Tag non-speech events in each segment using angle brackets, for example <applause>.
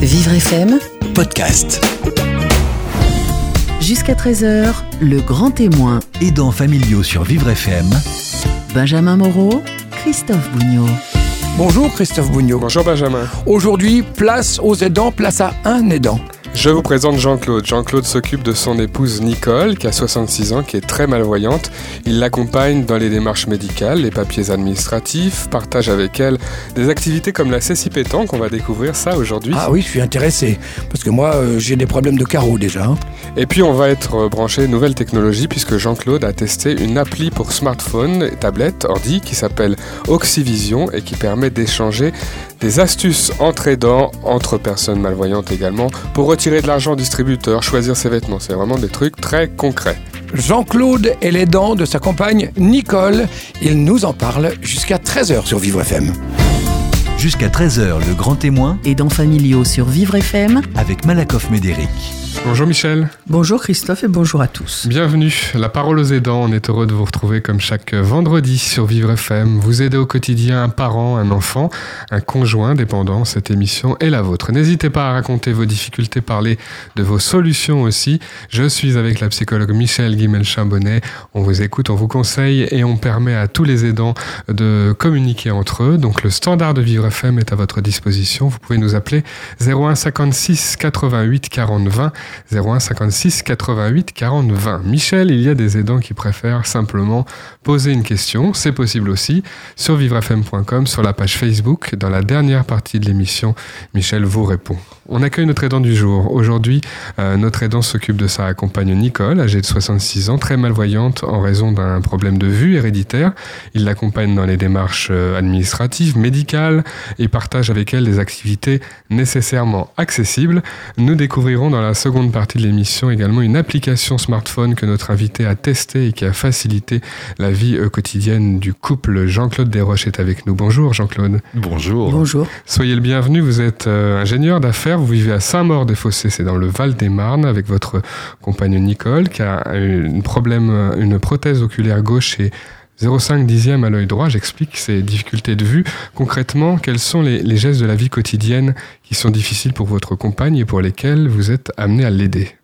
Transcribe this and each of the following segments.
Vivre FM, podcast. jusqu'à 13h, le grand témoin. Aidants familiaux sur Vivre FM. Benjamin Moreau, Christophe Bougnot. Bonjour Christophe Bougnot. Bonjour Benjamin. Aujourd'hui, place aux aidants, place à un aidant. Je vous présente Jean-Claude. Jean-Claude s'occupe de son épouse Nicole, qui a 66 ans, qui est très malvoyante. Il l'accompagne dans les démarches médicales, les papiers administratifs, partage avec elle des activités comme la cécile pétanque. On va découvrir ça aujourd'hui. Ah oui, je suis intéressé. Parce que moi, euh, j'ai des problèmes de carreaux déjà. hein. Et puis on va être euh, branché nouvelle technologie puisque Jean-Claude a testé une appli pour smartphone, tablette, ordi qui s'appelle Oxyvision et qui permet d'échanger des astuces entre aidants, entre personnes malvoyantes également, pour retirer de l'argent au distributeur, choisir ses vêtements. C'est vraiment des trucs très concrets. Jean-Claude est l'aidant de sa compagne Nicole. Il nous en parle jusqu'à 13h sur Vivre FM. Jusqu'à 13h, le grand témoin Aidants familiaux sur Vivre FM. avec Malakoff Médéric. Bonjour Michel. Bonjour Christophe et bonjour à tous. Bienvenue, la parole aux aidants. On est heureux de vous retrouver comme chaque vendredi sur Vivre FM. Vous aidez au quotidien un parent, un enfant, un conjoint dépendant. Cette émission est la vôtre. N'hésitez pas à raconter vos difficultés, parler de vos solutions aussi. Je suis avec la psychologue Michel Guimel-Chambonnet. On vous écoute, on vous conseille et on permet à tous les aidants de communiquer entre eux. Donc le standard de Vivre FM est à votre disposition. Vous pouvez nous appeler 01 56 88 40 20. 01 56 88 40 20. Michel, il y a des aidants qui préfèrent simplement poser une question. C'est possible aussi sur vivrefm.com, sur la page Facebook. Dans la dernière partie de l'émission, Michel vous répond. On accueille notre aidant du jour. Aujourd'hui, euh, notre aidant s'occupe de sa compagne Nicole, âgée de 66 ans, très malvoyante en raison d'un problème de vue héréditaire. Il l'accompagne dans les démarches euh, administratives, médicales et partage avec elle des activités nécessairement accessibles. Nous découvrirons dans la seconde partie de l'émission également une application smartphone que notre invité a testée et qui a facilité la vie euh, quotidienne du couple. Jean-Claude Desroches est avec nous. Bonjour Jean-Claude. Bonjour. Bonjour. Soyez le bienvenu, vous êtes euh, ingénieur d'affaires, vous vivez à Saint-Maur-des-Fossés, c'est dans le Val-des-Marne, avec votre compagne Nicole, qui a une, problème, une prothèse oculaire gauche et 0,5 dixième à l'œil droit. J'explique ces difficultés de vue. Concrètement, quels sont les gestes de la vie quotidienne qui sont difficiles pour votre compagne et pour lesquels vous êtes amené à l'aider?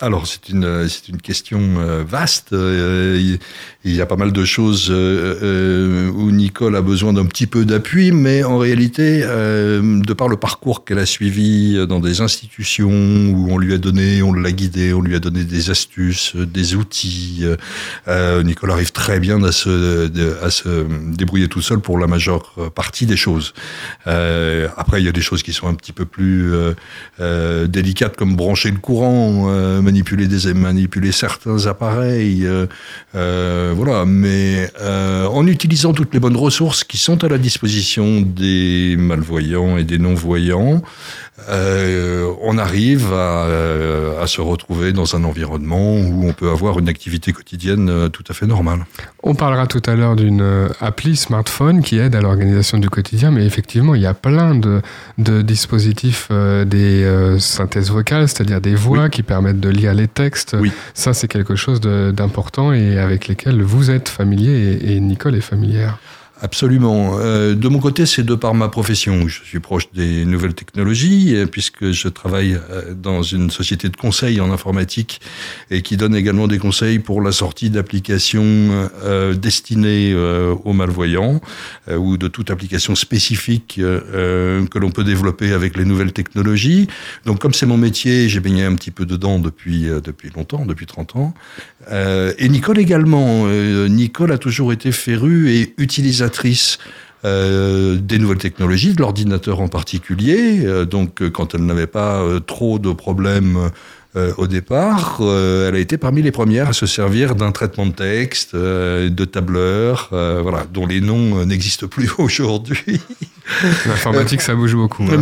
Alors c'est une euh, c'est une question euh, vaste. Euh, il- y a pas mal de choses où Nicole a besoin d'un petit peu d'appui, mais en réalité, de par le parcours qu'elle a suivi dans des institutions où on lui a donné, on l'a guidé, on lui a donné des astuces, des outils, Nicole arrive très bien à se à se débrouiller tout seul pour la majeure partie des choses. Après, il y a des choses qui sont un petit peu plus délicates, comme brancher le courant, manipuler des manipuler certains appareils, euh, euh, voilà. Mais euh, en utilisant toutes les bonnes ressources qui sont à la disposition des malvoyants et des non-voyants, euh, on arrive à, euh, à se retrouver dans un environnement où on peut avoir une activité quotidienne euh, tout à fait normale. On parlera tout à l'heure d'une appli smartphone qui aide à l'organisation du quotidien, mais effectivement, il y a plein de, de dispositifs, euh, des euh, synthèses vocales, c'est-à-dire des voix qui permettent de lire les textes. Oui. Ça, c'est quelque chose d'important et avec lesquels vous êtes familier et, et Nicole est familière. Absolument. Euh, de mon côté, c'est de par ma profession. Je suis proche des nouvelles technologies, euh, puisque je travaille euh, dans une société de conseil en informatique et qui donne également des conseils pour la sortie d'applications euh, destinées euh, aux malvoyants euh, ou de toute application spécifique que l'on peut développer avec les nouvelles technologies. Donc, comme c'est mon métier, j'ai baigné un petit peu dedans depuis depuis longtemps, depuis 30 ans. Et Nicole également. Nicole a toujours été férue et utilisatrice euh, des nouvelles technologies, de l'ordinateur en particulier. Euh, donc, euh, quand elle n'avait pas trop de problèmes euh, au départ, euh, elle a été parmi les premières à se servir d'un traitement de texte, euh, de tableur, voilà, dont les noms n'existent plus <laughs> aujourd'hui. L'informatique, ça bouge beaucoup. hein.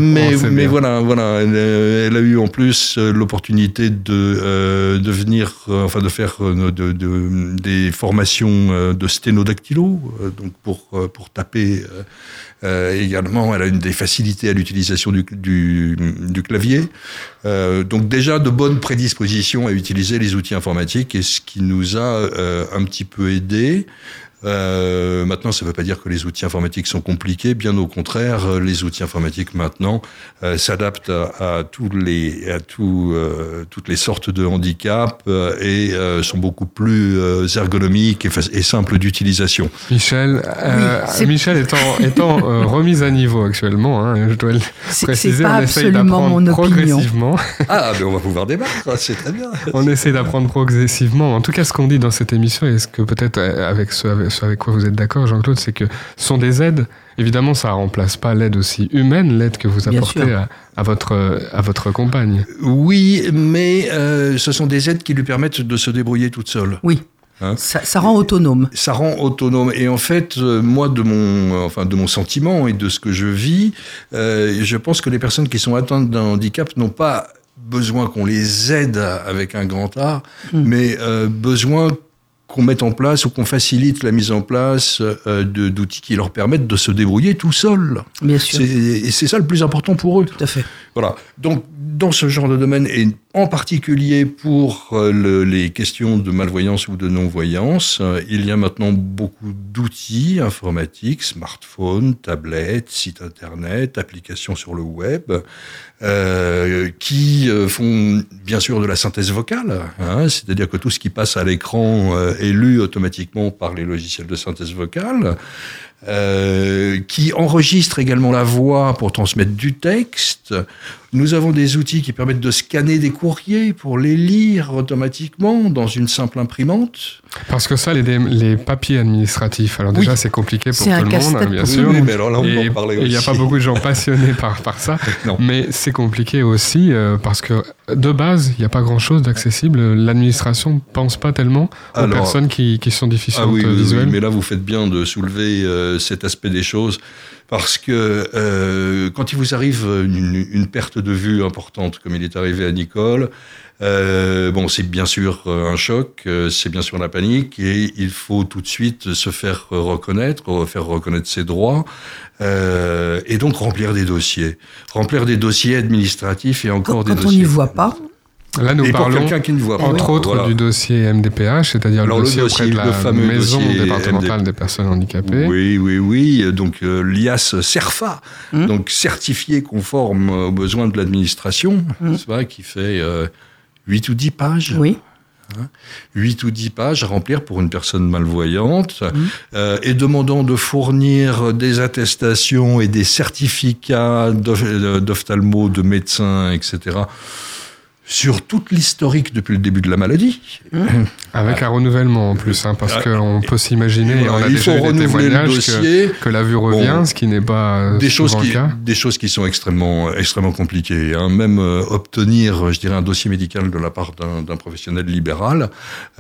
Mais, voilà, voilà, elle, elle a eu en plus l'opportunité de de venir, enfin de faire de, de- des formations de sténodactylo, donc pour pour taper. également, elle a une des facilités à l'utilisation du, du, du clavier. Euh, donc déjà de bonnes prédispositions à utiliser les outils informatiques et ce qui nous a euh, un petit peu aidé. Euh, maintenant, ça ne veut pas dire que les outils informatiques sont compliqués. Bien au contraire, euh, les outils informatiques maintenant euh, s'adaptent à, à, tous les, à tout, euh, toutes les sortes de handicaps euh, et euh, sont beaucoup plus euh, ergonomiques et, et simples d'utilisation. Michel, oui, Michel étant, étant <laughs> remise à niveau actuellement, hein, je dois le préciser, on essaye d'apprendre progressivement. Ah, mais on va pouvoir débattre, c'est très bien. <laughs> on essaie d'apprendre progressivement. En tout cas, ce qu'on dit dans cette émission, et ce que peut-être avec ce, avec ce avec quoi vous êtes d'accord, Jean-Claude, c'est que ce sont des aides. Évidemment, ça ne remplace pas l'aide aussi humaine, l'aide que vous apportez à, à, votre, à votre compagne. Oui, mais euh, ce sont des aides qui lui permettent de se débrouiller toute seule. Oui. Hein? Ça, ça, rend autonome. Ça rend autonome. Et en fait, euh, moi, de mon, euh, enfin, de mon sentiment et de ce que je vis, euh, je pense que les personnes qui sont atteintes d'un handicap n'ont pas besoin qu'on les aide avec un grand A, mmh. mais euh, besoin qu'on mette en place ou qu'on facilite la mise en place euh, d'outils qui leur permettent de se débrouiller tout seuls. Bien sûr. Et c'est ça le plus important pour eux. Tout à fait. Voilà. Donc, dans ce genre de domaine, et en particulier pour euh, le, les questions de malvoyance ou de non-voyance, euh, il y a maintenant beaucoup d'outils informatiques, smartphones, tablettes, sites internet, applications sur le web, euh, qui font bien sûr de la synthèse vocale, hein, c'est-à-dire que tout ce qui passe à l'écran est lu automatiquement par les logiciels de synthèse vocale. Euh, qui enregistre également la voix pour transmettre du texte. Nous avons des outils qui permettent de scanner des courriers pour les lire automatiquement dans une simple imprimante. Parce que ça, les, les papiers administratifs, alors déjà oui. c'est compliqué pour tout le monde, hein, bien sûr. Oui, mais alors là, on et il n'y a pas beaucoup de gens <laughs> passionnés par, par ça. Non. Mais c'est compliqué aussi euh, parce que de base, il n'y a pas grand-chose d'accessible. L'administration ne pense pas tellement aux Alors, personnes qui, qui sont déficientes ah oui, oui, visuelles. Oui, mais là, vous faites bien de soulever euh, cet aspect des choses parce que euh, quand il vous arrive une, une, perte de vue importante, comme il est arrivé à Nicole, euh, bon, c'est bien sûr un choc, euh, c'est bien sûr la panique, et il faut tout de suite se faire reconnaître, faire reconnaître ses droits, euh, et donc remplir des dossiers, remplir des dossiers administratifs et encore quand, des quand dossiers. on n'y voit pas. Là, nous et parlons pour quelqu'un qui ne voit pas, entre autres voilà. du dossier MDPH, c'est-à-dire le, dossier dossier, auprès de la le fameux maison départementale MD. des personnes handicapées. Oui, oui, oui. Donc euh, l'IAS CERFA, Mmh. donc certifié conforme aux besoins de l'administration, Mmh. c'est vrai, qui fait euh, 8 ou 10 pages. Oui. 8 ou 10 pages à remplir pour une personne malvoyante Mmh. euh, et demandant de fournir des attestations et des certificats d'oph- d'ophtalmo, de médecins, etc. sur toute l'historique depuis le début de la maladie. Avec un renouvellement en plus, hein, parce qu'on peut s'imaginer, et on a il déjà faut eu des renouveler le témoignages que, la vue revient, Bon. ce qui n'est pas euh, des choses qui le cas. des choses qui sont extrêmement extrêmement compliquées hein. même euh, obtenir je dirais un dossier médical de la part d'un professionnel libéral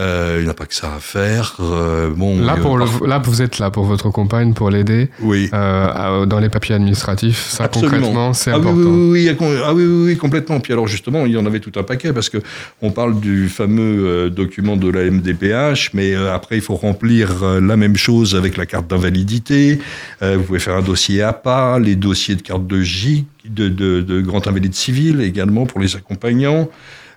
euh, il n'a pas que ça à faire euh, bon Là, pour le, là, vous êtes là pour votre compagne, pour l'aider oui à- dans les papiers administratifs. Ça, Absolument. concrètement, c'est ah oui, important. oui, oui, oui, ah oui, oui, oui, complètement. Puis alors justement, il y en avait tout un paquet parce que on parle du fameux euh, document de la MDPH, mais euh, après il faut remplir euh, la même chose avec la carte d'invalidité. Vous pouvez faire un dossier APA, les dossiers de carte de J, de, de grand invalide civil également pour les accompagnants.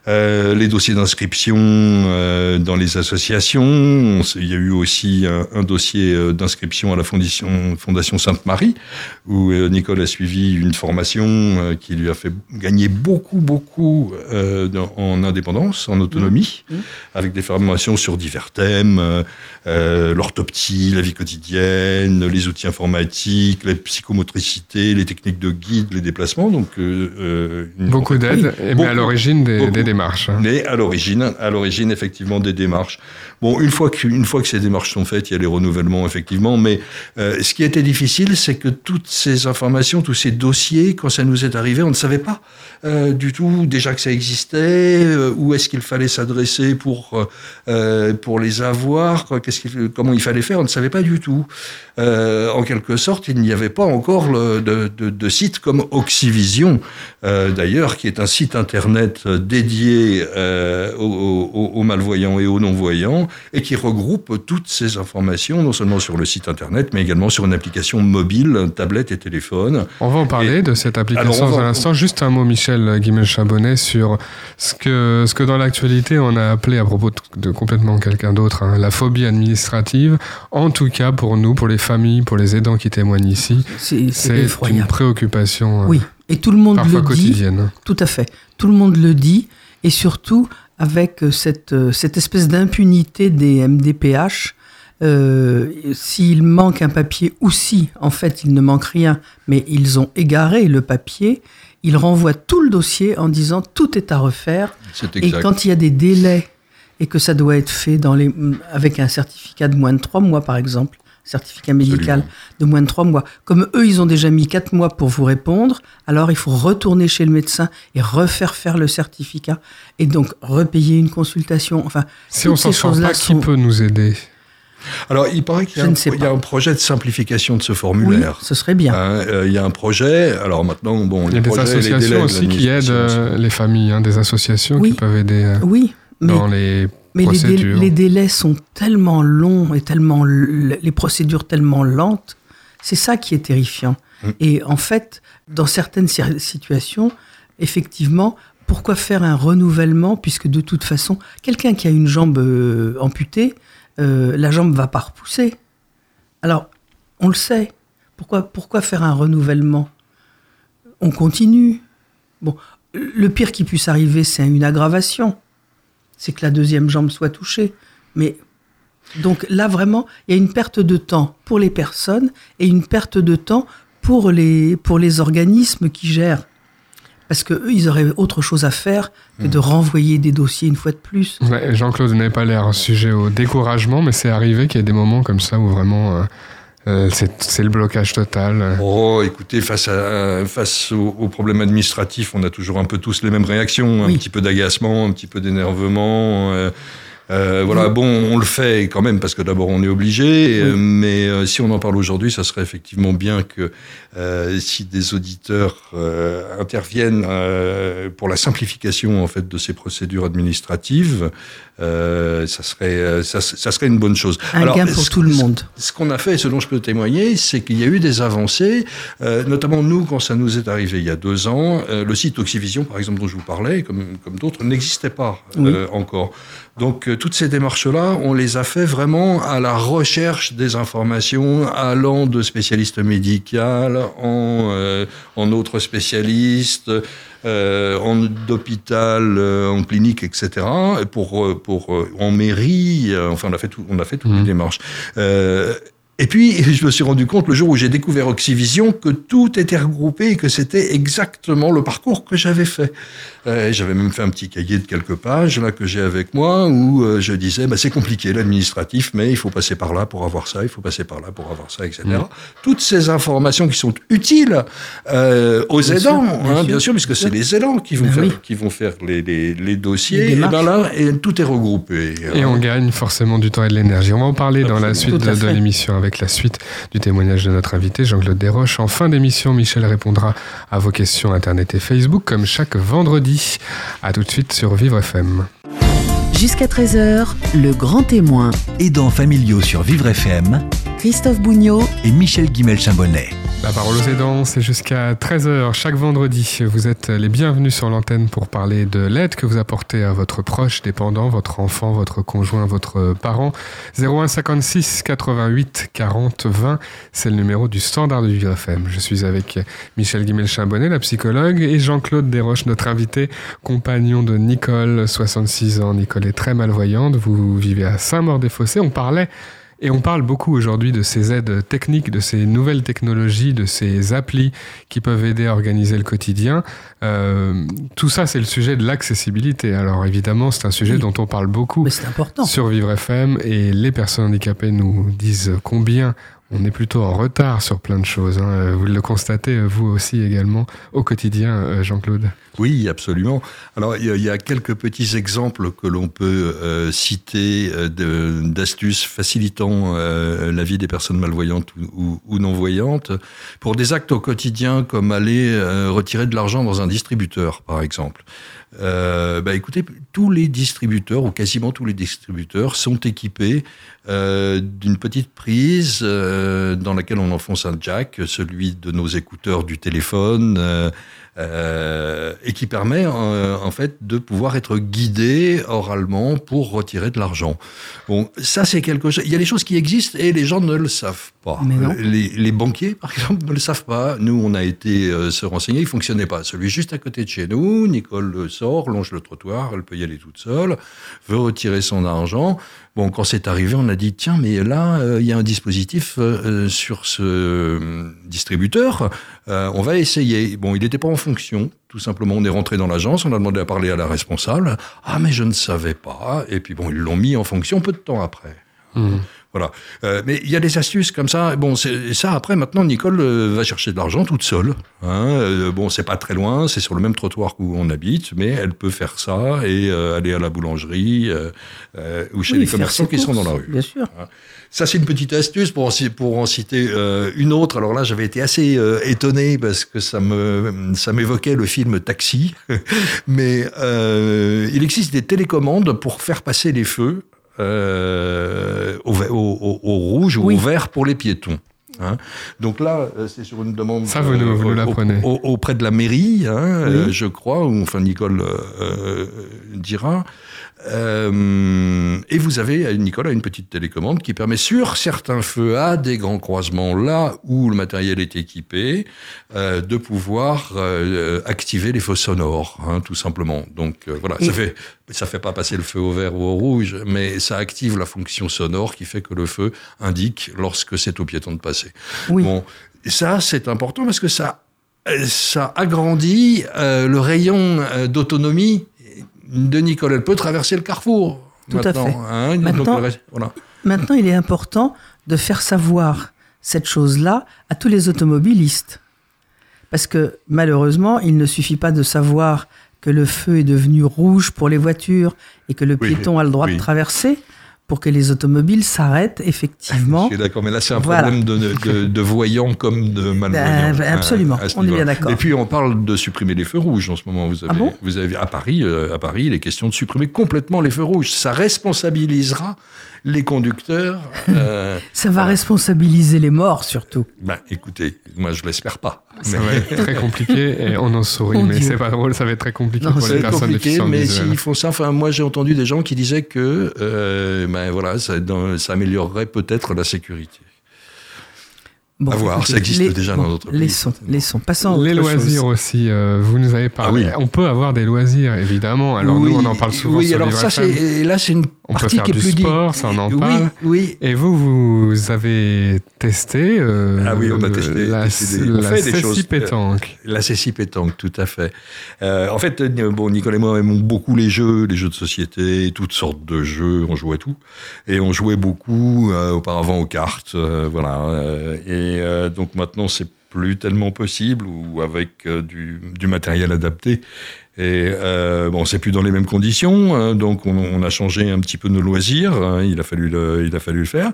Euh, les dossiers d'inscription euh, dans les associations. Il y a eu aussi un, un dossier euh, d'inscription à la Fondation, Fondation Sainte-Marie, où euh, Nicole a suivi une formation euh, qui lui a fait gagner beaucoup, beaucoup euh, dans- en indépendance, en autonomie, Mmh. avec des formations sur divers thèmes, l'orthoptie, la vie quotidienne, les outils informatiques, la psychomotricité, les techniques de guide, les déplacements. Donc, Beaucoup d'aide, et mais à l'origine des, des hein. mais à l'origine, à l'origine effectivement des démarches. Bon, une fois que une fois que ces démarches sont faites, il y a les renouvellements effectivement. Mais euh, ce qui était difficile, c'est que toutes ces informations, tous ces dossiers, quand ça nous est arrivé, on ne savait pas euh, du tout déjà que ça existait, euh, où est-ce qu'il fallait s'adresser pour pour les avoir, comment il fallait faire, on ne savait pas du tout. En quelque sorte, il n'y avait pas encore de, de, site comme Oxyvision, d'ailleurs, qui est un site internet dédié euh, aux, aux, aux, malvoyants et aux non-voyants et qui regroupe toutes ces informations, non seulement sur le site internet, mais également sur une application mobile, tablette et téléphone. On va en parler et, de cette application dans un instant. Juste un mot, Michel Guimel-Chabonnet, sur ce que, ce que dans l'actualité on a appelé, à propos de, de complètement quelqu'un d'autre, hein, la phobie administrative. En tout cas, pour nous, pour les familles, pour les aidants qui témoignent ici, c'est une préoccupation. Oui, et tout le monde parfois le quotidienne. dit. Tout à fait. Tout le monde le dit, et surtout avec cette, cette espèce d'impunité des MDPH. Euh, s'il manque un papier ou si, en fait, il ne manque rien, mais ils ont égaré le papier, ils renvoient tout le dossier en disant tout est à refaire. Et quand il y a des délais et que ça doit être fait dans les, avec un certificat de moins de trois mois, par exemple, certificat médical Absolument. de moins de trois mois. Comme eux, ils ont déjà mis quatre mois pour vous répondre, alors il faut retourner chez le médecin et refaire faire le certificat et donc repayer une consultation. Enfin, Si toutes on s'en ces sort qui sont- peut nous aider? Alors, il paraît qu'il y, a un- y a projet de simplification de ce Oui, formulaire. ce serait bien. Hein, euh, il y a un projet. Alors maintenant, bon, Il y a des projets, les délais associations aussi qui aident euh, les familles, hein, des associations Oui. qui peuvent aider euh, Oui, mais dans les Mais les, dé- procédures. les délais sont tellement longs et tellement les procédures tellement lentes, c'est ça qui est terrifiant. Mm. Et en fait, dans certaines si- situations, effectivement, pourquoi faire un renouvellement puisque de toute façon, quelqu'un qui a une jambe euh, amputée, euh, la jambe va pas repousser. Alors, on le sait. Pourquoi, pourquoi faire un renouvellement? On continue. Bon, le pire qui puisse arriver, c'est une aggravation c'est que la deuxième jambe soit touchée. Mais donc là, vraiment, il y a une perte de temps pour les personnes et une perte de temps pour les, pour les organismes qui gèrent. Parce qu'eux, ils auraient autre chose à faire que de renvoyer des dossiers une fois de plus. Ouais, Jean-Claude n'avait pas l'air sujet au découragement, mais c'est arrivé qu'il y ait des moments comme ça où vraiment euh, euh, c'est c'est le blocage total. Oh, écoutez, face, à, face aux, aux problèmes administratifs, on a toujours un peu tous les mêmes réactions, un Oui. petit peu d'agacement, un petit peu d'énervement. euh, euh, voilà, bon, on le fait quand même parce que d'abord on est obligé, euh, mais euh, si on en parle aujourd'hui, ça serait effectivement bien que euh, si des auditeurs euh, interviennent euh, pour la simplification en fait de ces procédures administratives, euh, ça serait ça, ça serait une bonne chose. Un Alors, gain pour ce- tout le monde. ce qu'on a fait, ce dont je peux témoigner, c'est qu'il y a eu des avancées, euh, notamment nous, quand ça nous est arrivé il y a deux ans, euh, le site Oxyvision, par exemple, dont je vous parlais, comme, comme d'autres, n'existait pas euh, encore. Donc, euh, toutes ces démarches-là, on les a fait vraiment à la recherche des informations, allant de spécialistes médicaux en, euh, en autres spécialistes, euh, en d'hôpital, euh, en clinique, etc. Et pour, euh, pour euh, en mairie, euh, enfin on a fait tout, on a fait toutes les démarches. Et puis, je me suis rendu compte le jour où j'ai découvert Oxyvision que tout était regroupé et que c'était exactement le parcours que j'avais fait. Euh, j'avais même fait un petit cahier de quelques pages là que j'ai avec moi où euh, je disais bah, c'est compliqué l'administratif, mais il faut passer par là pour avoir ça, il faut passer par là pour avoir ça, etc. Mhm. Toutes ces informations qui sont utiles euh, aux Bien aidants, sûr, bien hein, sûr, bien sûr, puisque c'est les aidants qui vont Ben faire, oui. qui vont faire les, les, les dossiers. Les et ben là, et tout est regroupé. Et on gagne forcément du temps et de l'énergie. On va en parler dans la suite de, de l'émission avec la suite du témoignage de notre invité Jean-Claude Desroches. En fin d'émission, Michel répondra à vos questions Internet et Facebook comme chaque vendredi. À tout de suite sur Vivre FM. Jusqu'à 13h, le grand témoin, Aidants familiaux sur Vivre FM Christophe Bougnot, et Michel Guimel-Chambonnet. La parole aux aidants, c'est jusqu'à 13h chaque vendredi. Vous êtes les bienvenus sur l'antenne pour parler de l'aide que vous apportez à votre proche dépendant, votre enfant, votre conjoint, votre parent. 01 56 88 40 20, c'est le numéro du standard de Vivre FM. Je suis avec Michel Guimel-Chambonnet, la psychologue, et Jean-Claude Desroches, notre invité, compagnon de Nicole, 66 ans. Nicole est très malvoyante, vous vivez à Saint-Maur-des-Fossés. On parlait et on parle beaucoup aujourd'hui de ces aides techniques, de ces nouvelles technologies, de ces applis qui peuvent aider à organiser le quotidien. Euh, tout ça, c'est le sujet de l'accessibilité. Alors évidemment, c'est un sujet Oui. dont on parle beaucoup Mais c'est important. sur Vivre FM et les personnes handicapées nous disent combien On est plutôt en retard sur plein de choses. Hein. Vous le constatez, vous aussi également, au quotidien, euh, Jean-Claude. Oui, absolument. Alors, il y, a quelques petits exemples que l'on peut euh, citer euh, d'astuces facilitant la vie des personnes malvoyantes ou, ou non-voyantes pour des actes au quotidien comme aller retirer de l'argent dans un distributeur, par exemple. Euh, bah écoutez, tous les distributeurs, ou quasiment tous les distributeurs, sont équipés euh, d'une petite prise euh, dans laquelle on enfonce un jack, celui de nos écouteurs du téléphone, euh, et qui permet en fait de pouvoir être guidé oralement pour retirer de l'argent. Bon, ça c'est quelque chose. Il y a des choses qui existent et les gens ne le savent pas. Les, les, banquiers, par exemple, ne le savent pas. Nous, on a été se renseigner, il fonctionnait pas. Celui juste à côté de chez nous, Nicole sort, longe le trottoir, elle peut y aller toute seule, veut retirer son argent. Bon, quand c'est arrivé, on a dit tiens, mais là, euh, il y a un dispositif euh, euh, sur ce distributeur. On va essayer. Bon, il n'était pas en fonction. Tout simplement, on est rentré dans l'agence, on a demandé à parler à la responsable. Ah, mais je ne savais pas. Et puis bon, ils l'ont mis en fonction peu de temps après. Mmh. Voilà. Euh, mais il y a des astuces comme ça. Bon, ça après maintenant Nicole euh, va chercher de l'argent toute seule. Hein. Euh, bon, c'est pas très loin, c'est sur le même trottoir où on habite, mais elle peut faire ça et aller à la boulangerie ou chez les commerçants qui sont dans la rue. Bien sûr. Hein. Ça c'est une petite astuce pour en, pour en citer une autre. Alors là, j'avais été assez étonné parce que ça me ça m'évoquait le film Taxi, <laughs> mais il existe des télécommandes pour faire passer les feux euh, au, au, au, rouge ou au vert pour les piétons. Hein. Donc là, euh, c'est sur une demande Ça, vous nous, euh, auprès de la mairie, hein, euh, je crois, ou enfin Nicole euh, dira. Euh, et vous avez, Nicole, une petite télécommande qui permet sur certains feux à des grands croisements, là où le matériel est équipé, euh, de pouvoir euh, activer les feux sonores, hein, tout simplement. Donc voilà, ça fait ça fait pas passer le feu au vert ou au rouge, mais ça active la fonction sonore qui fait que le feu indique lorsque c'est au piéton de passer. Oui. Bon, ça c'est important parce que ça ça agrandit le rayon d'autonomie de Nicole. Elle peut traverser le carrefour. Tout à fait. Hein, maintenant, il est important de faire savoir cette chose-là à tous les automobilistes. Parce que malheureusement, il ne suffit pas de savoir que le feu est devenu rouge pour les voitures et que le piéton a le droit de traverser pour que les automobiles s'arrêtent effectivement. Je suis d'accord, mais là c'est un problème de, de, voyants comme de malvoyants. Ben, absolument, on est bien d'accord. Et puis on parle de supprimer les feux rouges en ce moment. Vous ah avez, vous avez à Paris, euh, à Paris, il est question de supprimer complètement les feux rouges. Ça responsabilisera les conducteurs. <laughs> Euh, ça va responsabiliser les morts surtout. Ben, écoutez, moi je l'espère pas. Ça va être très <laughs> compliqué et on en sourit, mais c'est pas drôle, ça va être très compliqué pour les personnes compliqué, mais s'ils font ça, enfin moi j'ai entendu des gens qui disaient que euh, ben voilà, ça, ça améliorerait peut-être la sécurité. Bon, à voir, ça existe déjà dans d'autres pays. Laissons, laissons. Passons Les loisirs aussi, euh, vous nous avez parlé. Ah on peut avoir des loisirs, évidemment. Alors nous, on en parle souvent oui, sur alors ça, c'est, là, c'est une on peut faire du sport, ça on en oui, parle. Oui, Et vous, vous avez testé euh, Ah oui, on a testé. la, testé des- on la fait des Cécile choses. pétanque. La pétanque, tout à fait. Euh, en fait, euh, bon, Nicole et moi aimons beaucoup les jeux, les jeux de société, toutes sortes de jeux, on jouait tout. Et on jouait beaucoup euh, auparavant aux cartes, euh, voilà. Euh, et euh, donc maintenant, c'est plus tellement possible ou avec euh, du, du matériel adapté. Et euh, bon, c'est plus dans les mêmes conditions, hein, donc on, on a changé un petit peu nos loisirs. hein, il a fallu le, il a fallu le faire.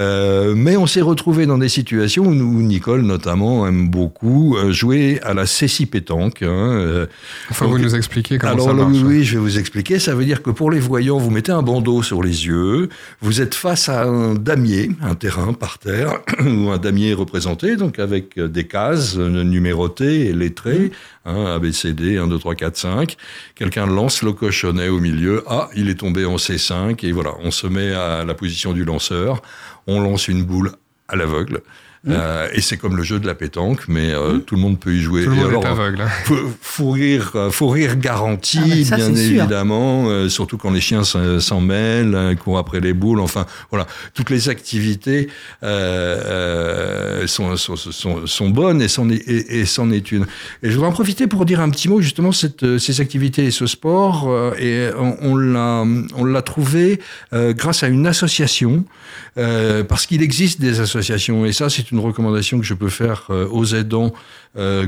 Euh, mais on s'est retrouvé dans des situations où, nous, Nicole notamment aime beaucoup euh, jouer à la céci pétanque. Hein, euh, Enfin, Donc, vous nous expliquez comment alors ça marche. oui, oui, je vais vous expliquer. Ça veut dire que pour les voyants, vous mettez un bandeau sur les yeux, vous êtes face à un damier, un terrain par terre, <clears throat> où un damier est représenté, donc avec des cases numérotées et lettrées, hein, A, B, C, D, 1, 2, 3, 4, 5. Quelqu'un lance le cochonnet au milieu. Ah, il est tombé en C5, et voilà, on se met à la position du lanceur, on lance une boule à l'aveugle. Euh, et c'est comme le jeu de la pétanque, mais euh, tout le monde peut y jouer. Tout le monde alors, est aveugle. hein. faut, rire, euh, faut rire garanti, Ah, ça, bien évidemment, euh, surtout quand les chiens s'en s'en mêlent, euh, courent après les boules, enfin voilà, toutes les activités euh, euh, sont, sont, sont, sont bonnes et c'en est, et, et c'en est une. Et je voudrais en profiter pour dire un petit mot justement cette, ces activités et ce sport. euh, et on, l'a, on l'a trouvé euh, grâce à une association, euh, parce qu'il existe des associations et ça c'est une recommandation que je peux faire euh, aux aidants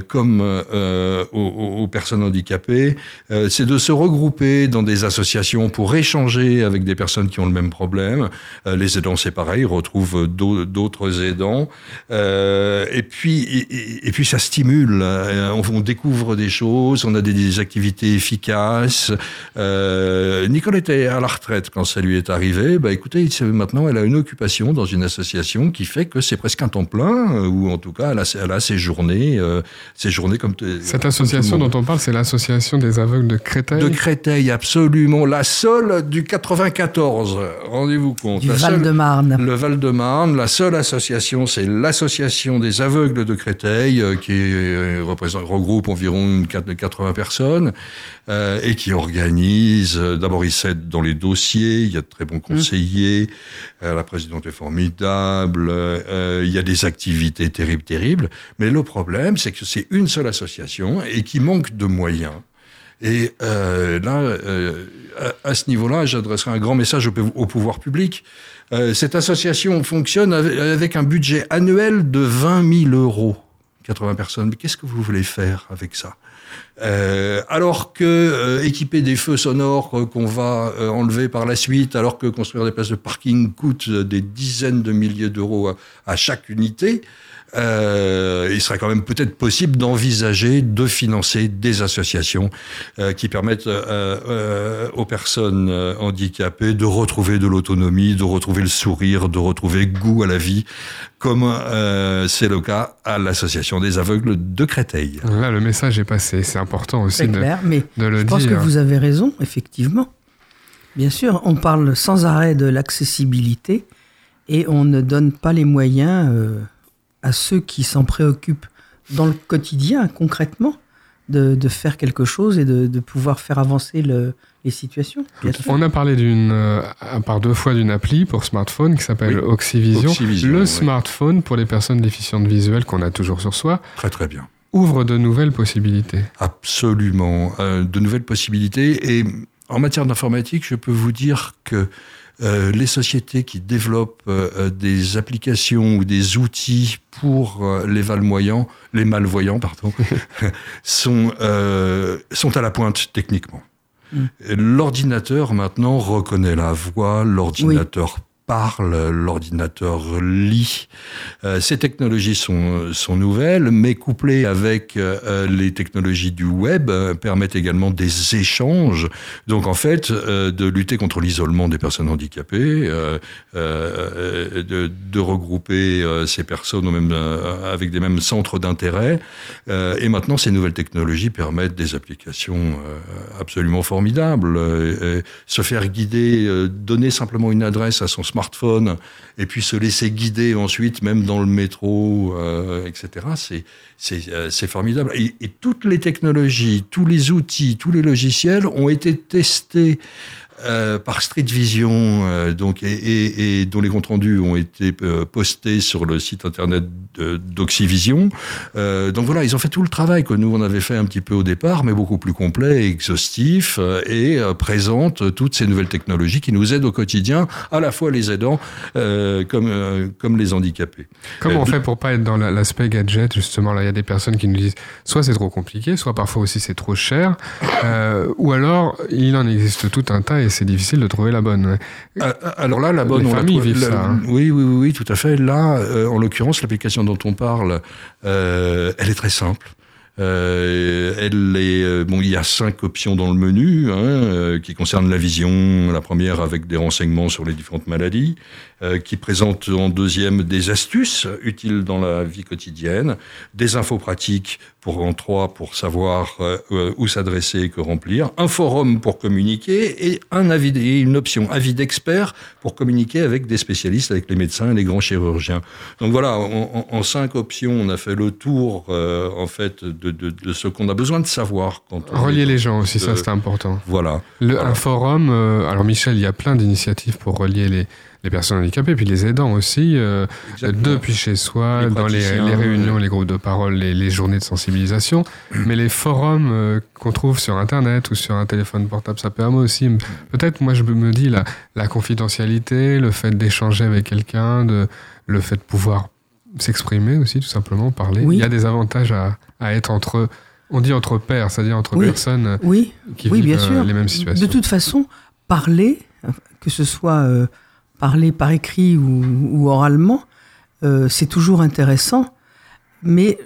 comme euh, aux, personnes handicapées, euh, c'est de se regrouper dans des associations pour échanger avec des personnes qui ont le même problème. Euh, les aidants, c'est pareil, ils retrouvent d'au- d'autres aidants. Euh, et puis, et, puis ça stimule. Euh, On, découvre des choses, on a des, activités efficaces. Euh, Nicole était à la retraite quand ça lui est arrivé. Bah, écoutez, maintenant, elle a une occupation dans une association qui fait que c'est presque un temps plein, euh, ou en tout cas, elle a ses journées, euh, ses journées comme Cette comme association dont on parle, c'est l'association des aveugles de Créteil. De Créteil, absolument. La seule du 94. Rendez-vous compte. Du La seule- Val-de-Marne. Le Val-de-Marne, la seule association, c'est l'association des aveugles de Créteil, euh, qui euh, représente, regroupe environ une quat- 80 personnes, euh, et qui organise, euh, d'abord ils s'aident dans les dossiers, il y a de très bons conseillers, euh, la présidente est formidable, euh, il y a des activités terribles, terribles, mais le problème, c'est que c'est une seule association et qui manque de moyens. Et euh, là, euh, à, ce niveau-là, j'adresserai un grand message au, pou- au pouvoir public. Euh, cette association fonctionne avec, un budget annuel de 20 000 euros. 80 personnes. Mais qu'est-ce que vous voulez faire avec ça? Alors que équiper des feux sonores qu'on va enlever par la suite, alors que construire des places de parking coûte des dizaines de milliers d'euros à chaque unité, euh, il serait quand même peut-être possible d'envisager de financer des associations euh, qui permettent euh, euh, aux personnes euh, handicapées de retrouver de l'autonomie, de retrouver le sourire, de retrouver goût à la vie, comme euh, c'est le cas à l'association des aveugles de Créteil. Là, le message est passé. C'est important aussi C'est de, clair, mais de le je pense que dire. vous avez raison, effectivement. Bien sûr, on parle sans arrêt de l'accessibilité et on ne donne pas les moyens euh, à ceux qui s'en préoccupent dans le quotidien, concrètement, de, de faire quelque chose et de, de pouvoir faire avancer le- les situations. On a parlé d'une, euh, par deux fois d'une appli pour smartphone qui s'appelle Oui. Oxyvision. Oxyvision, le oui. smartphone pour les personnes déficientes visuelles qu'on a toujours sur soi Très très bien. ouvre de nouvelles possibilités. Absolument. Euh, de nouvelles possibilités. Et en matière d'informatique, je peux vous dire que euh, les sociétés qui développent euh, des applications ou des outils pour euh, les malvoyants, les malvoyants, pardon, <laughs> sont, sont à la pointe techniquement. Et L'ordinateur maintenant reconnaît la voix, l'ordinateur parle, l'ordinateur lit. Euh, ces technologies sont, nouvelles, mais couplées avec euh, les technologies du web euh, permettent également des échanges. Donc en fait, euh, de lutter contre l'isolement des personnes handicapées, euh, euh, de, regrouper euh, ces personnes au même, euh, avec des mêmes centres d'intérêt. Euh, et maintenant, ces nouvelles technologies permettent des applications euh, absolument formidables. Euh, se faire guider, euh, donner simplement une adresse à son smartphone et puis se laisser guider ensuite, même dans le métro, euh, etc. Euh, c'est formidable. Et toutes les technologies, tous les outils, tous les logiciels ont été testés. Euh, par Street Vision, euh, donc et, et, et dont les comptes rendus ont été euh, postés sur le site internet d'Oxyvision. Donc voilà, ils ont fait tout le travail que nous on avait fait un petit peu au départ, mais beaucoup plus complet et exhaustif, et présente toutes ces nouvelles technologies qui nous aident au quotidien, à la fois les aidants comme comme les handicapés. Comment on fait pour pas être dans la- l'aspect gadget justement? Là, il y a des personnes qui nous disent soit c'est trop compliqué, soit parfois aussi c'est trop cher, ou alors il en existe tout un tas et c'est difficile de trouver la bonne. ouais. Ah, ah, Alors là, la bonne, Les on la trouve- vivent la- ça, hein. Oui, oui, oui, oui, tout à fait. Là, euh, en l'occurrence, l'application dont on parle, euh, elle est très simple. Euh, elle est, bon, il y a cinq options dans le menu hein, euh, qui concernent la vision. La première avec des renseignements sur les différentes maladies, euh, qui présente en deuxième des astuces utiles dans la vie quotidienne, des infos pratiques pour en trois pour savoir euh, euh, où s'adresser et que remplir, un forum pour communiquer et un avis, et une option avis d'expert pour communiquer avec des spécialistes, avec les médecins et les grands chirurgiens. Donc voilà, en, cinq options, on a fait le tour euh, en fait de, de- de ce qu'on a besoin de savoir quand on Relier les gens aussi, ça c'est important. Voilà. Le, Voilà. Un forum, alors Michel, il y a plein d'initiatives pour relier les, les personnes handicapées, puis les aidants aussi, euh, depuis chez soi, Les dans les, réunions, les groupes de parole, les, les journées de sensibilisation. <clears throat> Mais les forums euh, qu'on trouve sur Internet ou sur un téléphone portable, ça permet aussi, peut-être moi je me dis, la, la confidentialité, le fait d'échanger avec quelqu'un, de, le fait de pouvoir s'exprimer aussi, tout simplement, parler. Oui. Il y a des avantages à, à être entre, on dit entre pairs, c'est-à-dire entre Oui. personnes euh, Oui, qui oui, vivent bien sûr. les mêmes situations. De toute façon, parler, que ce soit euh, parler par écrit ou, oralement, euh, c'est toujours intéressant. Mais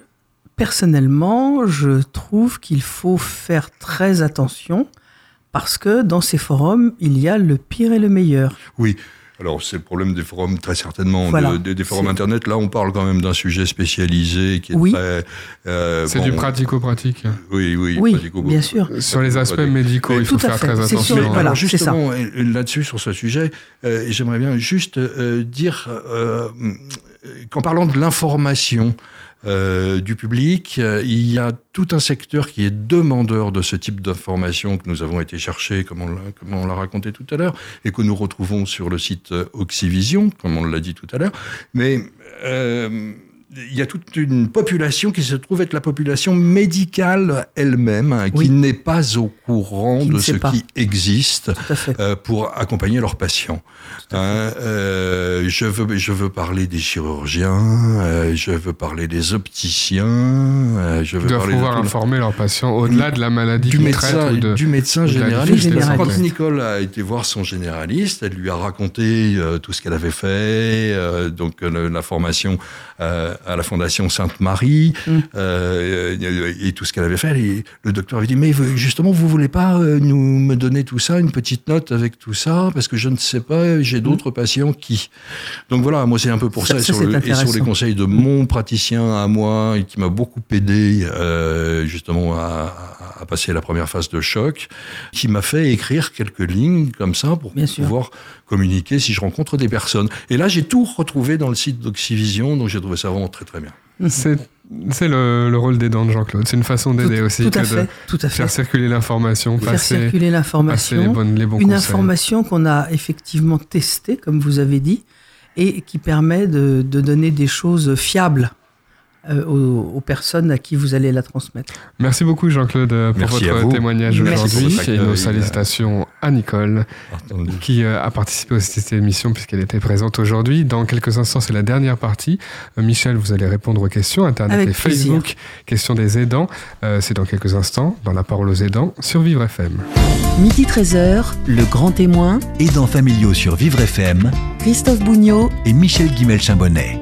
personnellement, je trouve qu'il faut faire très attention parce que dans ces forums, il y a le pire et le meilleur. Oui. Alors, c'est le problème des forums, très certainement, Voilà. de- des- des forums Internet. Là, on parle quand même d'un sujet spécialisé qui est Oui. très... euh, C'est bon, du pratico-pratique. Oui, oui. Oui, pratico- bien sûr. Sur les aspects médicaux, Mais il faut tout à faire fait, très attention. sûr, Mais voilà, justement, euh, là-dessus, sur ce sujet, euh, j'aimerais bien juste euh, dire euh, qu'en parlant de l'information euh, du public, euh, il y a tout un secteur qui est demandeur de ce type d'information que nous avons été chercher, comme on l'a, comme on l'a raconté tout à l'heure, et que nous retrouvons sur le site euh, Oxyvision, comme on l'a dit tout à l'heure. Mais euh, il y a toute une population qui se trouve être la population médicale elle-même, hein, qui Oui. n'est pas au courant Qui de ce pas. qui existe euh, pour accompagner leurs patients. Hein, euh, je veux je veux parler des chirurgiens, euh, je veux parler des opticiens, euh, je Ils veux doivent parler de pouvoir informer leurs patients au-delà de la maladie du médecin, traitent ou de... du médecin généraliste. difficulté. Quand Généraliste. Nicole a été voir son généraliste, elle lui a raconté euh, tout ce qu'elle avait fait, euh, donc euh, la formation euh, à la Fondation Sainte-Marie Mm. euh, et tout ce qu'elle avait fait. Et le docteur avait dit mais justement vous voulez pas euh, nous me donner tout ça, une petite note avec tout ça parce que je ne sais pas, j'ai d'autres patients qui. Donc voilà, moi c'est un peu pour ça, Ça- et, ça, sur c'est le- et sur les conseils de mon praticien à moi et qui m'a beaucoup aidé euh, justement à, passer la première phase de choc, qui m'a fait écrire quelques lignes comme ça pour Bien sûr. pouvoir communiquer si je rencontre des personnes. Et là j'ai tout retrouvé dans le site d'Oxyvision, donc j'ai trouvé ça vraiment très très bien. C'est c'est le, le rôle d'aidant de Jean-Claude. C'est une façon d'aider tout, aussi tout que à de fait, tout à faire circuler l'information, Faire passer, circuler passer les, l'information. bonnes, les bons Une conseils. information qu'on a effectivement testée, comme vous avez dit, et qui permet de, de donner des choses fiables aux, aux personnes à qui vous allez la transmettre. Merci beaucoup Jean-Claude euh, pour Merci votre témoignage aujourd'hui et nos accueil. salutations à Nicole Entendu. qui euh, a participé aussi à cette émission puisqu'elle était présente aujourd'hui. Dans quelques instants, c'est la dernière partie. Euh, Michel, vous allez répondre aux questions Internet Avec et plaisir. Facebook. Questions des aidants. Euh, c'est dans quelques instants dans la parole aux aidants sur Vivre FM. Midi 13h, le grand témoin, Aidants familiaux sur Vivre FM Christophe Bougnot, et Michel Guimel-Chambonnet.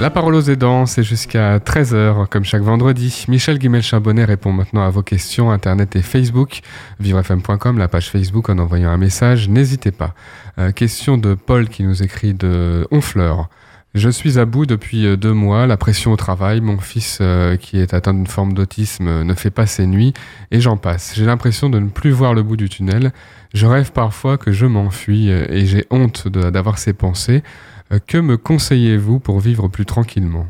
La parole aux aidants, c'est jusqu'à 13h, comme chaque vendredi. Michel Guimel-Charbonnet répond maintenant à vos questions Internet et Facebook. vivrefm.com, la page Facebook, en envoyant un message. N'hésitez pas. Euh, question de Paul qui nous écrit de Honfleur. Je suis à bout depuis euh, deux mois, la pression au travail, mon fils euh, qui est atteint d'une forme d'autisme ne fait pas ses nuits, et j'en passe. J'ai l'impression de ne plus voir le bout du tunnel. Je rêve parfois que je m'enfuis et j'ai honte d'avoir ces pensées. Euh, Que me conseillez-vous pour vivre plus tranquillement?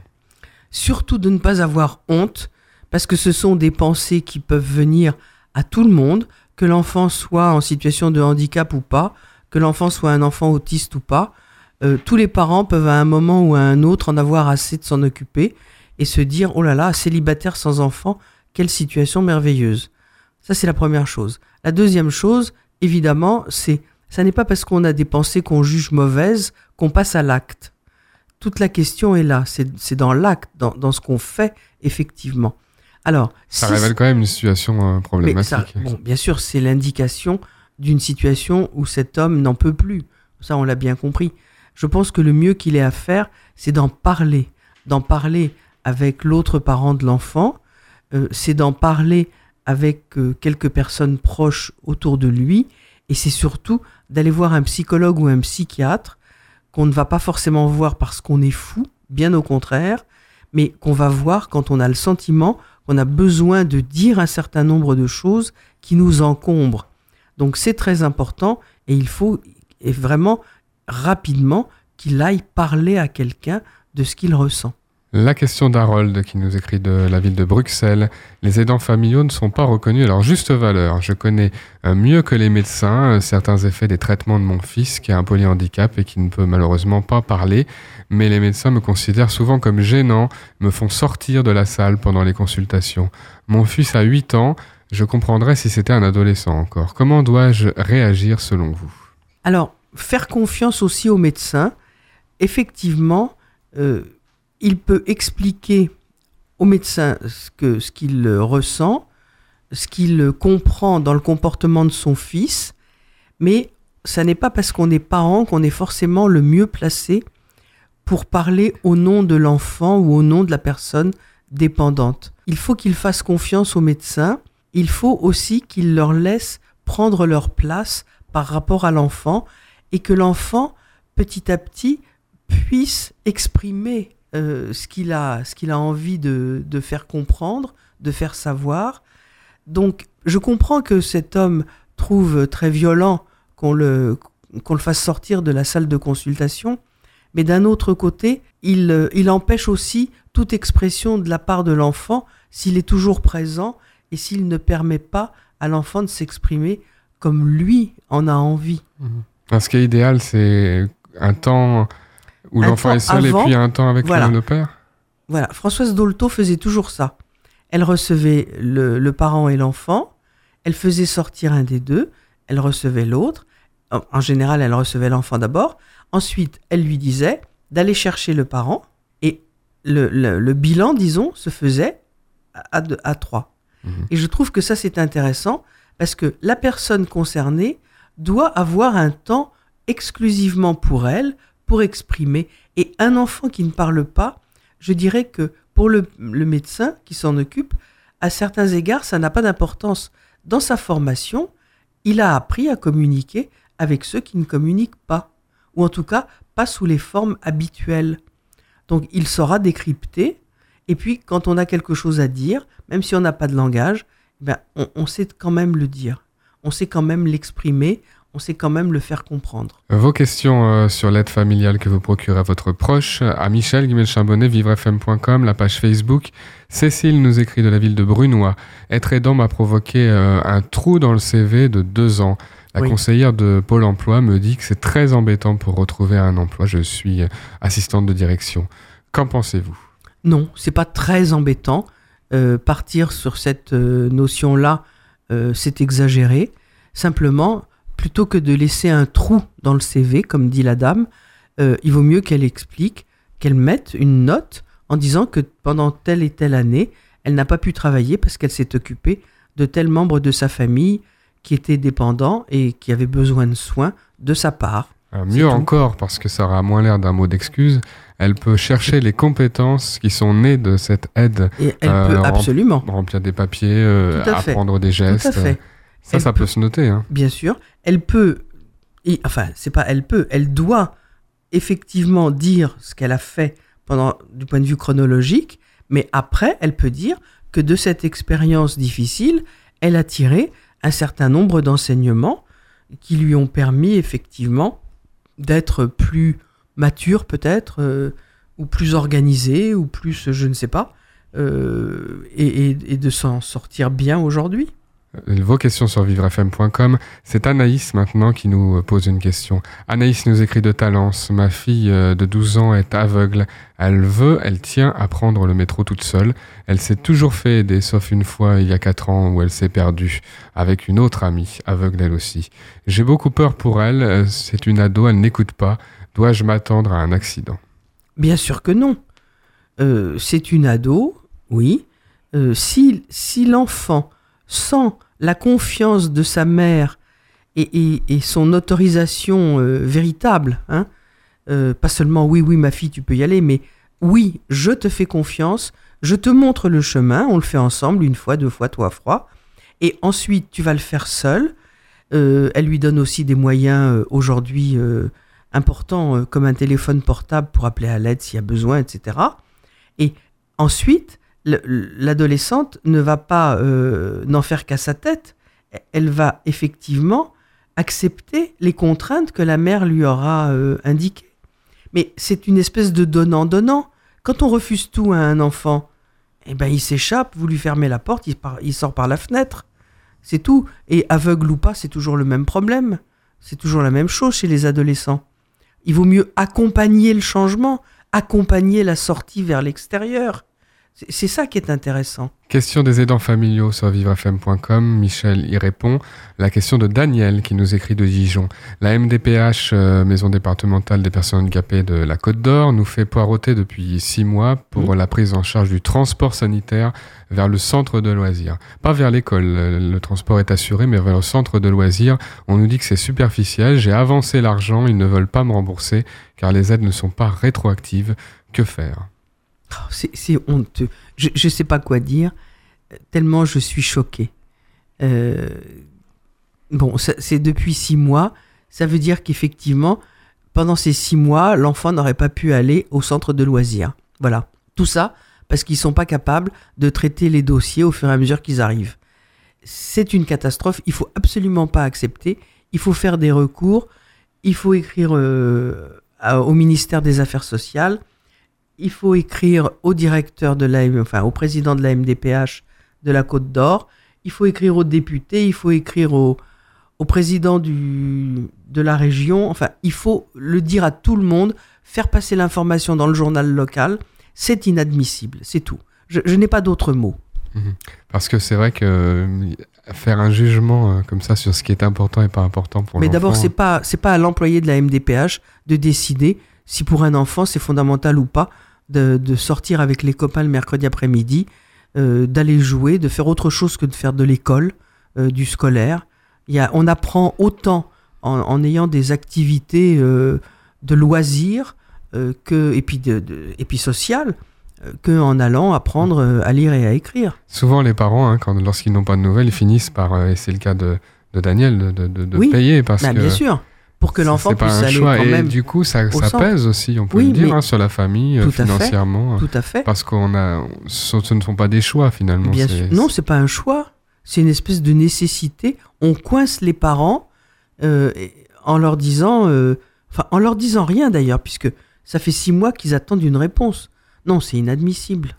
Surtout de ne pas avoir honte, parce que ce sont des pensées qui peuvent venir à tout le monde, que l'enfant soit en situation de handicap ou pas, que l'enfant soit un enfant autiste ou pas. Euh, tous les parents peuvent à un moment ou à un autre en avoir assez de s'en occuper et se dire oh là là, célibataire sans enfant, quelle situation merveilleuse. Ça c'est la première chose. La deuxième chose, évidemment, c'est ça n'est pas parce qu'on a des pensées qu'on juge mauvaises qu'on passe à l'acte. Toute la question est là, c'est dans l'acte, dans, dans ce qu'on fait effectivement. Alors, Ça si- révèle quand même une situation euh, problématique. ça, bon, bien sûr, c'est l'indication d'une situation où cet homme n'en peut plus. Ça, on l'a bien compris. Je pense que le mieux qu'il ait à faire, c'est d'en parler, d'en parler avec l'autre parent de l'enfant, euh, c'est d'en parler avec euh, quelques personnes proches autour de lui, et c'est surtout d'aller voir un psychologue ou un psychiatre qu'on ne va pas forcément voir parce qu'on est fou, bien au contraire, mais qu'on va voir quand on a le sentiment qu'on a besoin de dire un certain nombre de choses qui nous encombrent. Donc c'est très important et il faut et vraiment rapidement qu'il aille parler à quelqu'un de ce qu'il ressent. La question d'Harold qui nous écrit de la ville de Bruxelles. Les aidants familiaux ne sont pas reconnus à leur juste valeur. Je connais euh, mieux que les médecins euh, certains effets des traitements de mon fils qui a un polyhandicap et qui ne peut malheureusement pas parler, mais les médecins me considèrent souvent comme gênant, me font sortir de la salle pendant les consultations. Mon fils a 8 ans, je comprendrais si c'était un adolescent encore. Comment dois-je réagir selon vous? Alors, faire confiance aussi aux médecins. Effectivement, euh, il peut expliquer au médecin ce qu'il ressent, ce qu'il comprend dans le comportement de son fils, mais ça n'est pas parce qu'on est parent qu'on est forcément le mieux placé pour parler au nom de l'enfant ou au nom de la personne dépendante. Il faut qu'il fasse confiance aux médecins, il faut aussi qu'il leur laisse prendre leur place par rapport à l'enfant et que l'enfant, petit à petit, puisse exprimer euh, ce qu'il a, a envie de, de, faire comprendre, de faire savoir. Donc, je comprends que cet homme trouve très violent qu'on le, le fasse sortir de la salle de consultation, mais d'un autre côté, il, il empêche aussi toute expression de la part de l'enfant s'il est toujours présent et s'il ne permet pas à l'enfant de s'exprimer comme lui en a envie. Mmh. Ce qui est idéal, c'est un temps où l'enfant est seul avant, et puis un temps avec voilà. le père Voilà, Françoise Dolto faisait toujours ça. Elle recevait le, le parent et l'enfant, elle faisait sortir un des deux, elle recevait l'autre. En général, elle recevait l'enfant d'abord. Ensuite, elle lui disait d'aller chercher le parent et le, le, le, bilan, disons, se faisait à, deux, à trois. Mmh. Et je trouve que ça, c'est intéressant parce que la personne concernée doit avoir un temps exclusivement pour elle, pour exprimer. Et un enfant qui ne parle pas, je dirais que pour le, médecin qui s'en occupe, à certains égards, ça n'a pas d'importance. Dans sa formation, il a appris à communiquer avec ceux qui ne communiquent pas, ou en tout cas pas sous les formes habituelles. Donc il saura décrypter, et puis quand on a quelque chose à dire, même si on n'a pas de langage, ben, on, on sait quand même le dire, on sait quand même l'exprimer, on sait quand même le faire comprendre. Vos questions euh, sur l'aide familiale que vous procurez à votre proche, à Michel Guimel-Chambonnet, vivrefm.com, la page Facebook. Cécile nous écrit de la ville de Brunois. Être aidant m'a provoqué euh, un trou dans le CV de deux ans. La oui. conseillère de Pôle emploi me dit que c'est très embêtant pour retrouver un emploi. Je suis assistante de direction. Qu'en pensez-vous? Non, c'est pas très embêtant. Euh, partir sur cette euh, notion-là, euh, c'est exagéré. Simplement, plutôt que de laisser un trou dans le CV, comme dit la dame, euh, il vaut mieux qu'elle explique, qu'elle mette une note en disant que pendant telle et telle année, elle n'a pas pu travailler parce qu'elle s'est occupée de tel membre de sa famille qui était dépendant et qui avait besoin de soins de sa part. Euh, mieux encore, parce que ça aura moins l'air d'un mot d'excuse, elle peut chercher les compétences qui sont nées de cette aide. Et elle euh, peut absolument remplir des papiers, euh, apprendre des gestes. Tout à fait. Ça, elle ça peut, peut, se noter. Hein. Bien sûr. Elle peut, et, enfin, c'est pas elle peut, elle doit effectivement dire ce qu'elle a fait pendant, du point de vue chronologique, mais après, elle peut dire que de cette expérience difficile, elle a tiré un certain nombre d'enseignements qui lui ont permis effectivement d'être plus mature peut-être, euh, ou plus organisé, ou plus, je ne sais pas, euh, et, et, et de s'en sortir bien aujourd'hui. Vos questions sur vivrefm.com. C'est Anaïs maintenant qui nous pose une question. Anaïs nous écrit de Talence. Ma fille euh, de 12 ans est aveugle. Elle veut, elle tient à prendre le métro toute seule. Elle s'est toujours fait aider, sauf une fois il y a 4 ans où elle s'est perdue avec une autre amie, aveugle elle aussi. J'ai beaucoup peur pour elle. Euh, c'est une ado, elle n'écoute pas. Dois-je m'attendre à un accident? Bien sûr que non. Euh, c'est une ado, oui. Euh, si si l'enfant sans la confiance de sa mère et, son autorisation euh, véritable, hein, euh, pas seulement oui, oui, ma fille, tu peux y aller, mais oui, je te fais confiance, Je te montre le chemin, on le fait ensemble, une fois, deux fois, trois fois. Et ensuite, tu vas le faire seul. Euh, elle lui donne aussi des moyens aujourd'hui importants, comme un téléphone portable pour appeler à l'aide s'il y a besoin, etc. Et ensuite, l'adolescente ne va pas euh, n'en faire qu'à sa tête. Elle va effectivement accepter les contraintes que la mère lui aura euh, indiquées. Mais c'est une espèce de donnant-donnant. Quand on refuse tout à un enfant, eh ben il s'échappe, vous lui fermez la porte, il, il sort par la fenêtre. C'est tout. Et aveugle ou pas, c'est toujours le même problème. C'est toujours la même chose chez les adolescents. Il vaut mieux accompagner le changement, accompagner la sortie vers l'extérieur. C'est ça qui est intéressant. Question des aidants familiaux sur vivrefm.com. Michel y répond. La question de Daniel qui nous écrit de Dijon. La MDPH, euh, Maison départementale des personnes handicapées de la Côte d'Or, nous fait poireauter depuis six mois pour la prise en charge du transport sanitaire vers le centre de loisirs. Pas vers l'école, le, le transport est assuré, mais vers le centre de loisirs. On nous dit que c'est superficiel. J'ai avancé l'argent, ils ne veulent pas me rembourser car les aides ne sont pas rétroactives. Que faire? Oh, C'est honteux. Je ne sais pas quoi dire, tellement je suis choquée. Euh, bon, c'est depuis six mois. Ça veut dire qu'effectivement, pendant ces six mois, l'enfant n'aurait pas pu aller au centre de loisirs. Voilà. Tout ça parce qu'ils sont pas capables de traiter les dossiers au fur et à mesure qu'ils arrivent. C'est une catastrophe. Il faut absolument pas accepter. Il faut faire des recours. Il faut écrire euh, au ministère des Affaires sociales il faut écrire au directeur de la, enfin au président de la MDPH de la Côte d'Or, il faut écrire aux députés, il faut écrire au, au président du, de la région, enfin il faut le dire à tout le monde, faire passer l'information dans le journal local, c'est inadmissible, c'est tout. Je, je n'ai pas d'autres mots. Parce que c'est vrai que euh, faire un jugement euh, comme ça sur ce qui est important et pas important pour Mais d'abord, c'est pas c'est pas à l'employé de la MDPH de décider si pour un enfant c'est fondamental ou pas de, de sortir avec les copains le mercredi après-midi, euh, d'aller jouer, de faire autre chose que de faire de l'école, euh, du scolaire. Il y a, on apprend autant en, en ayant des activités euh, de loisirs que et puis de, de- et puis sociales euh, que en allant apprendre à lire et à écrire. Souvent, les parents, hein, quand, lorsqu'ils n'ont pas de nouvelles, ils finissent par, et c'est le cas de, de Daniel, de, de- de- de Oui, payer parce Bah, que bien sûr, pour que l'enfant puisse un aller choix. quand et même. du coup, ça, pèse aussi, on peut Oui, le dire, hein, sur la famille, euh, Tout à fait, financièrement, euh, Tout à fait. parce qu'on a, ce, ne sont pas des choix finalement. Bien sûr. Non, c'est pas un choix. C'est une espèce de nécessité. On coince les parents euh, et- en leur disant, euh, enfin, en leur disant rien d'ailleurs, puisque ça fait six mois qu'ils attendent une réponse. Non, c'est inadmissible.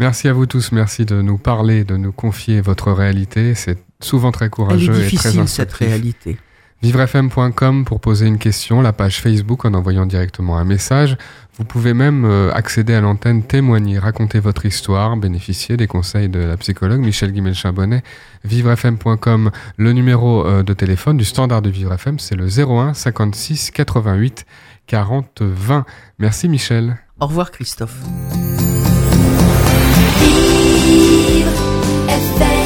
Merci à vous tous, merci de nous parler, de nous confier votre réalité. C'est souvent très Elle courageux est et très difficile cette instructif. réalité. vivrefm.com pour poser une question, la page Facebook en envoyant directement un message. Vous pouvez même euh, accéder à l'antenne, témoigner, raconter votre histoire, bénéficier des conseils de la psychologue Michel Guimel-Chambonnet. Vivrefm.com, le numéro euh, de téléphone du standard de Vivre FM, c'est le 01 56 88 40 20. Merci Michel. Au revoir Christophe. Vivre FM